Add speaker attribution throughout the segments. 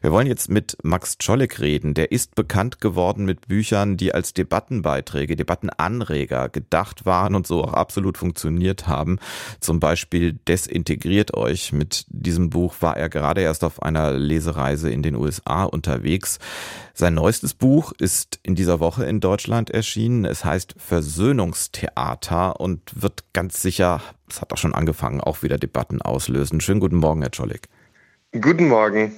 Speaker 1: wir wollen jetzt mit Max Czolek reden. Der ist bekannt geworden mit Büchern, die als Debattenbeiträge, Debattenanreger gedacht waren und so auch absolut funktioniert haben. Zum Beispiel Desintegriert euch. Mit diesem Buch war er gerade erst auf einer Lesereise in den USA unterwegs. Sein neuestes Buch ist in dieser Woche in Deutschland erschienen. Es heißt Versöhnungstheater und wird ganz sicher, es hat auch schon angefangen, auch wieder Debatten auslösen. Schönen guten Morgen, Herr Czolek.
Speaker 2: Guten Morgen.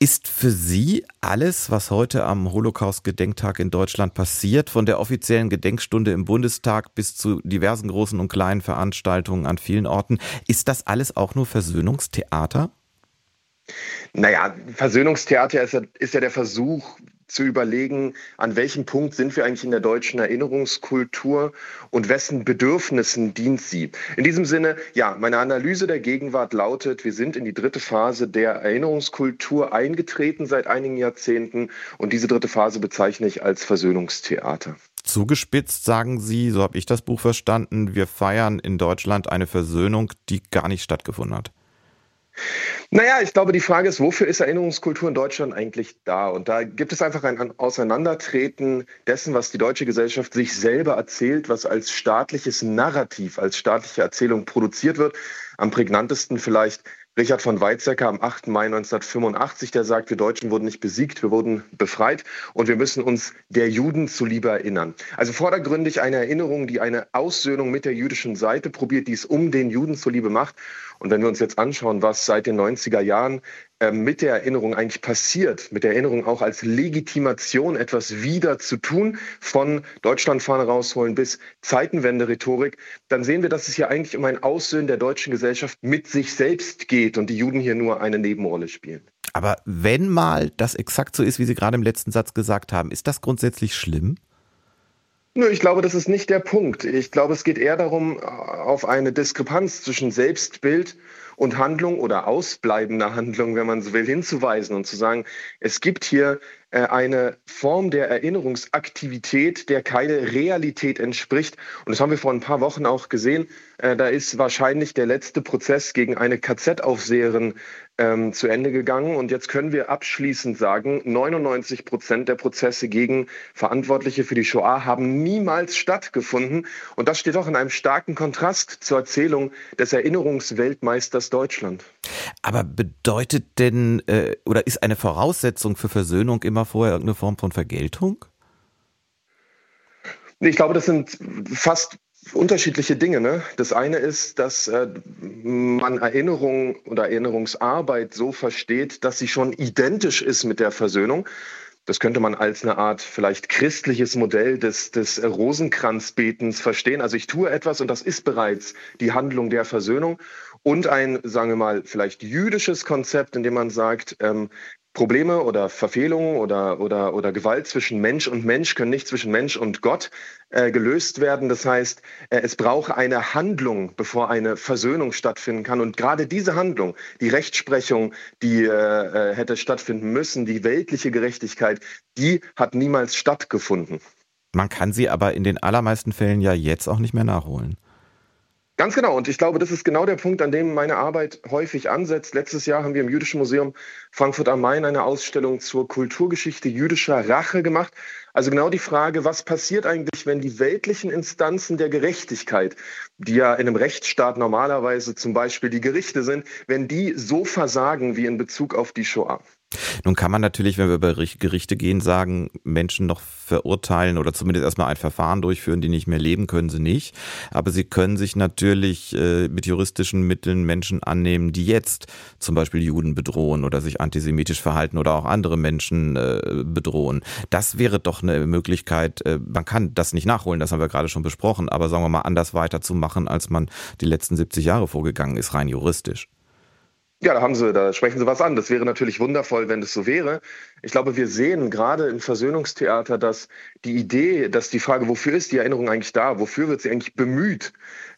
Speaker 1: Ist für Sie alles, was heute am Holocaust-Gedenktag in Deutschland passiert, von der offiziellen Gedenkstunde im Bundestag bis zu diversen großen und kleinen Veranstaltungen an vielen Orten, ist das alles auch nur Versöhnungstheater?
Speaker 2: Naja, Versöhnungstheater ist ja, ist ja der Versuch, zu überlegen, an welchem Punkt sind wir eigentlich in der deutschen Erinnerungskultur und wessen Bedürfnissen dient sie. In diesem Sinne, ja, meine Analyse der Gegenwart lautet, wir sind in die dritte Phase der Erinnerungskultur eingetreten seit einigen Jahrzehnten und diese dritte Phase bezeichne ich als Versöhnungstheater.
Speaker 1: Zugespitzt sagen Sie, so habe ich das Buch verstanden, wir feiern in Deutschland eine Versöhnung, die gar nicht stattgefunden hat.
Speaker 2: Naja, ich glaube, die Frage ist, wofür ist Erinnerungskultur in Deutschland eigentlich da? Und da gibt es einfach ein Auseinandertreten dessen, was die deutsche Gesellschaft sich selber erzählt, was als staatliches Narrativ, als staatliche Erzählung produziert wird. Am prägnantesten vielleicht Richard von Weizsäcker am 8. Mai 1985, der sagt, wir Deutschen wurden nicht besiegt, wir wurden befreit und wir müssen uns der Juden zuliebe erinnern. Also vordergründig eine Erinnerung, die eine Aussöhnung mit der jüdischen Seite probiert, die es um den Juden zuliebe macht. Und wenn wir uns jetzt anschauen, was seit den 90er Jahren mit der Erinnerung eigentlich passiert, mit der Erinnerung auch als Legitimation etwas wieder zu tun, von Deutschlandfahne rausholen bis Zeitenwende-Rhetorik, dann sehen wir, dass es hier eigentlich um ein Aussöhnen der deutschen Gesellschaft mit sich selbst geht und die Juden hier nur eine Nebenrolle spielen.
Speaker 1: Aber wenn mal das exakt so ist, wie Sie gerade im letzten Satz gesagt haben, ist das grundsätzlich schlimm?
Speaker 2: Nö, ich glaube, das ist nicht der Punkt. Ich glaube, es geht eher darum, auf eine Diskrepanz zwischen Selbstbild und Handlung oder ausbleibender Handlung, wenn man so will, hinzuweisen und zu sagen, es gibt hier äh, eine Form der Erinnerungsaktivität, der keine Realität entspricht. Und das haben wir vor ein paar Wochen auch gesehen. Äh, da ist wahrscheinlich der letzte Prozess gegen eine KZ-Aufseherin ähm, zu Ende gegangen. Und jetzt können wir abschließend sagen, 99 Prozent der Prozesse gegen Verantwortliche für die Shoah haben niemals stattgefunden. Und das steht auch in einem starken Kontrast zur Erzählung des Erinnerungsweltmeisters Deutschland.
Speaker 1: Aber bedeutet denn äh, oder ist eine Voraussetzung für Versöhnung immer vorher irgendeine Form von Vergeltung?
Speaker 2: Ich glaube, das sind fast unterschiedliche Dinge. Ne? Das eine ist, dass äh, man Erinnerung oder Erinnerungsarbeit so versteht, dass sie schon identisch ist mit der Versöhnung. Das könnte man als eine Art vielleicht christliches Modell des, des Rosenkranzbetens verstehen. Also ich tue etwas und das ist bereits die Handlung der Versöhnung. Und ein, sagen wir mal, vielleicht jüdisches Konzept, in dem man sagt, ähm, Probleme oder Verfehlungen oder, oder, oder Gewalt zwischen Mensch und Mensch können nicht zwischen Mensch und Gott äh, gelöst werden. Das heißt, äh, es braucht eine Handlung, bevor eine Versöhnung stattfinden kann. Und gerade diese Handlung, die Rechtsprechung, die äh, äh hätte stattfinden müssen, die weltliche Gerechtigkeit, die hat niemals stattgefunden.
Speaker 1: Man kann sie aber in den allermeisten Fällen ja jetzt auch nicht mehr nachholen.
Speaker 2: Ganz genau. Und ich glaube, das ist genau der Punkt, an dem meine Arbeit häufig ansetzt. Letztes Jahr haben wir im Jüdischen Museum Frankfurt am Main eine Ausstellung zur Kulturgeschichte jüdischer Rache gemacht. Also genau die Frage, was passiert eigentlich, wenn die weltlichen Instanzen der Gerechtigkeit, die ja in einem Rechtsstaat normalerweise zum Beispiel die Gerichte sind, wenn die so versagen wie in Bezug auf die Shoah?
Speaker 1: Nun kann man natürlich, wenn wir über Gerichte gehen, sagen, Menschen noch verurteilen oder zumindest erstmal ein Verfahren durchführen, die nicht mehr leben, können sie nicht. Aber sie können sich natürlich äh, mit juristischen Mitteln Menschen annehmen, die jetzt zum Beispiel Juden bedrohen oder sich antisemitisch verhalten oder auch andere Menschen äh, bedrohen. Das wäre doch eine Möglichkeit, äh, man kann das nicht nachholen, das haben wir gerade schon besprochen, aber sagen wir mal anders weiterzumachen, als man die letzten 70 Jahre vorgegangen ist, rein juristisch.
Speaker 2: Ja, da haben Sie, da sprechen Sie was an. Das wäre natürlich wundervoll, wenn das so wäre. Ich glaube, wir sehen gerade im Versöhnungstheater, dass die Idee, dass die Frage, wofür ist die Erinnerung eigentlich da, wofür wird sie eigentlich bemüht,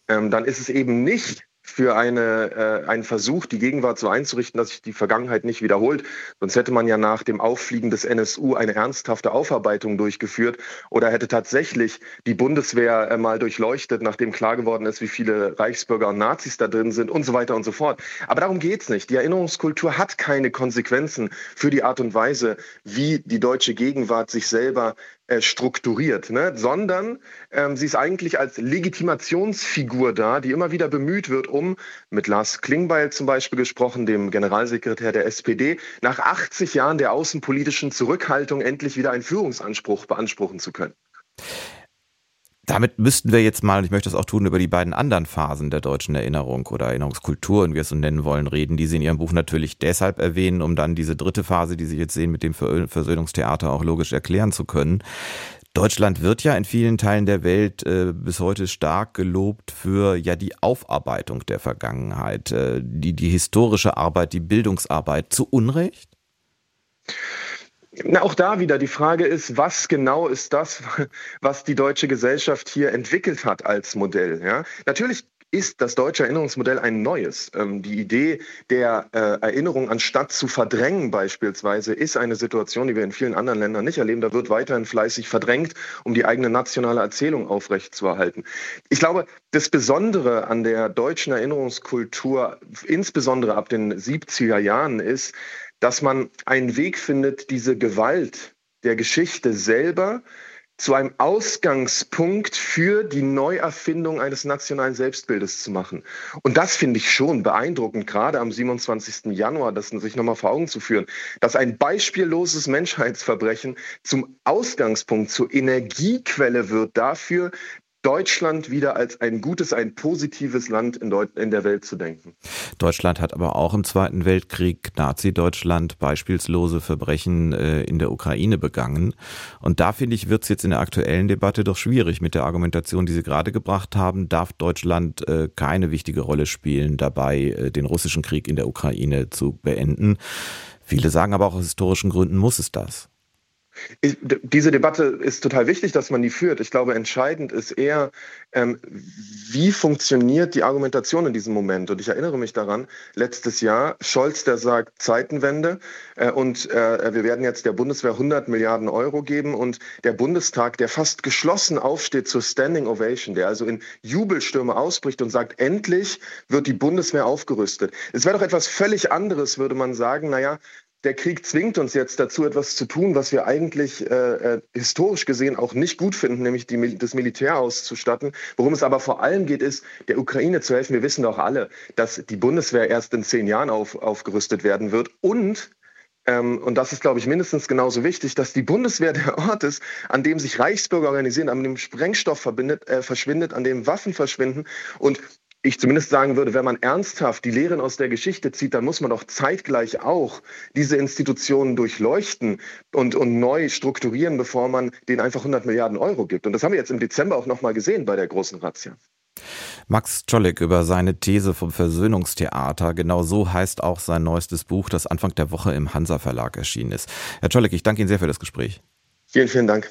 Speaker 2: ähm, dann ist es eben nicht für eine, äh, einen Versuch, die Gegenwart so einzurichten, dass sich die Vergangenheit nicht wiederholt. Sonst hätte man ja nach dem Auffliegen des NSU eine ernsthafte Aufarbeitung durchgeführt oder hätte tatsächlich die Bundeswehr äh, mal durchleuchtet, nachdem klar geworden ist, wie viele Reichsbürger und Nazis da drin sind und so weiter und so fort. Aber darum geht's nicht. Die Erinnerungskultur hat keine Konsequenzen für die Art und Weise, wie die deutsche Gegenwart sich selber strukturiert, ne? sondern ähm, sie ist eigentlich als Legitimationsfigur da, die immer wieder bemüht wird, um, mit Lars Klingbeil zum Beispiel gesprochen, dem Generalsekretär der SPD, nach 80 Jahren der außenpolitischen Zurückhaltung endlich wieder einen Führungsanspruch beanspruchen zu können.
Speaker 1: Damit müssten wir jetzt mal, und ich möchte das auch tun, über die beiden anderen Phasen der deutschen Erinnerung oder Erinnerungskultur, wie wir es so nennen wollen, reden, die Sie in Ihrem Buch natürlich deshalb erwähnen, um dann diese dritte Phase, die Sie jetzt sehen, mit dem Versöhnungstheater auch logisch erklären zu können. Deutschland wird ja in vielen Teilen der Welt äh, bis heute stark gelobt für ja die Aufarbeitung der Vergangenheit, äh, die, die historische Arbeit, die Bildungsarbeit. Zu Unrecht?
Speaker 2: Na, auch da wieder die Frage ist, was genau ist das, was die deutsche Gesellschaft hier entwickelt hat als Modell? Ja? Natürlich ist das deutsche Erinnerungsmodell ein neues. Ähm, die Idee der äh, Erinnerung anstatt zu verdrängen beispielsweise ist eine Situation, die wir in vielen anderen Ländern nicht erleben. Da wird weiterhin fleißig verdrängt, um die eigene nationale Erzählung aufrechtzuerhalten. Ich glaube, das Besondere an der deutschen Erinnerungskultur, insbesondere ab den 70er Jahren, ist, dass man einen Weg findet, diese Gewalt der Geschichte selber zu einem Ausgangspunkt für die Neuerfindung eines nationalen Selbstbildes zu machen. Und das finde ich schon beeindruckend, gerade am 27. Januar, das sich nochmal vor Augen zu führen, dass ein beispielloses Menschheitsverbrechen zum Ausgangspunkt, zur Energiequelle wird dafür, Deutschland wieder als ein gutes, ein positives Land in, in der Welt zu denken.
Speaker 1: Deutschland hat aber auch im Zweiten Weltkrieg Nazi-Deutschland beispielslose Verbrechen äh, in der Ukraine begangen. Und da finde ich, wird es jetzt in der aktuellen Debatte doch schwierig mit der Argumentation, die Sie gerade gebracht haben. Darf Deutschland äh, keine wichtige Rolle spielen, dabei äh, den russischen Krieg in der Ukraine zu beenden? Viele sagen aber auch aus historischen Gründen muss es das.
Speaker 2: Ich, diese Debatte ist total wichtig, dass man die führt. Ich glaube, entscheidend ist eher, ähm, wie funktioniert die Argumentation in diesem Moment. Und ich erinnere mich daran, letztes Jahr, Scholz, der sagt Zeitenwende äh, und äh, wir werden jetzt der Bundeswehr 100 Milliarden Euro geben und der Bundestag, der fast geschlossen aufsteht zur Standing Ovation, der also in Jubelstürme ausbricht und sagt, endlich wird die Bundeswehr aufgerüstet. Es wäre doch etwas völlig anderes, würde man sagen, naja, der Krieg zwingt uns jetzt dazu, etwas zu tun, was wir eigentlich äh, äh, historisch gesehen auch nicht gut finden, nämlich die, das Militär auszustatten. Worum es aber vor allem geht, ist, der Ukraine zu helfen. Wir wissen doch alle, dass die Bundeswehr erst in zehn Jahren auf, aufgerüstet werden wird und ähm, und das ist, glaube ich, mindestens genauso wichtig, dass die Bundeswehr der Ort ist, an dem sich Reichsbürger organisieren, an dem Sprengstoff äh, verschwindet, an dem Waffen verschwinden. Und ich zumindest sagen würde, wenn man ernsthaft die Lehren aus der Geschichte zieht, dann muss man doch zeitgleich auch diese Institutionen durchleuchten und, und neu strukturieren, bevor man denen einfach 100 Milliarden Euro gibt. Und das haben wir jetzt im Dezember auch nochmal gesehen bei der großen Razzia.
Speaker 1: Max Czolek über seine These vom Versöhnungstheater. Genau so heißt auch sein neuestes Buch, das Anfang der Woche im Hansa Verlag erschienen ist. Herr Czolek, ich danke Ihnen sehr für das Gespräch.
Speaker 2: Vielen, vielen Dank.